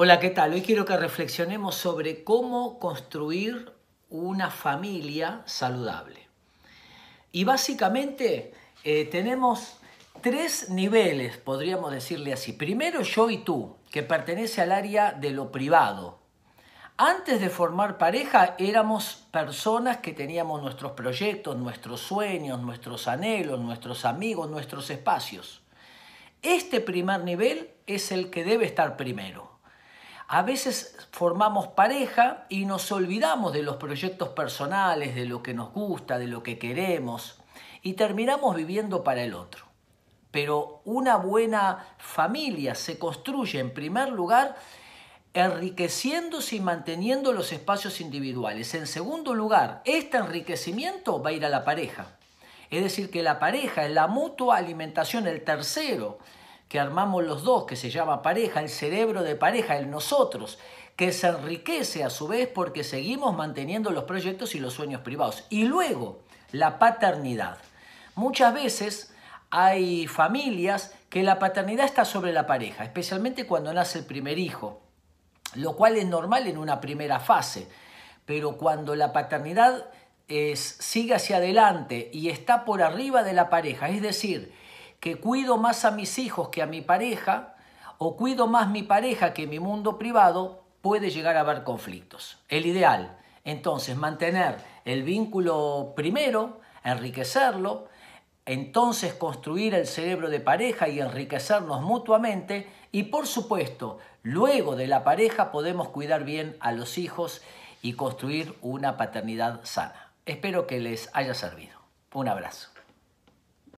Hola, ¿qué tal? Hoy quiero que reflexionemos sobre cómo construir una familia saludable. Y básicamente eh, tenemos tres niveles, podríamos decirle así. Primero yo y tú, que pertenece al área de lo privado. Antes de formar pareja éramos personas que teníamos nuestros proyectos, nuestros sueños, nuestros anhelos, nuestros amigos, nuestros espacios. Este primer nivel es el que debe estar primero. A veces formamos pareja y nos olvidamos de los proyectos personales, de lo que nos gusta, de lo que queremos y terminamos viviendo para el otro. Pero una buena familia se construye en primer lugar enriqueciéndose y manteniendo los espacios individuales. En segundo lugar, este enriquecimiento va a ir a la pareja. Es decir, que la pareja es la mutua alimentación, el tercero, que armamos los dos, que se llama pareja, el cerebro de pareja, el nosotros, que se enriquece a su vez porque seguimos manteniendo los proyectos y los sueños privados. Y luego, la paternidad. Muchas veces hay familias que la paternidad está sobre la pareja, especialmente cuando nace el primer hijo, lo cual es normal en una primera fase, pero cuando la paternidad es, sigue hacia adelante y está por arriba de la pareja, es decir, que cuido más a mis hijos que a mi pareja, o cuido más mi pareja que mi mundo privado, puede llegar a haber conflictos. El ideal, entonces, mantener el vínculo primero, enriquecerlo, entonces construir el cerebro de pareja y enriquecernos mutuamente y por supuesto, luego de la pareja podemos cuidar bien a los hijos y construir una paternidad sana. Espero que les haya servido. Un abrazo.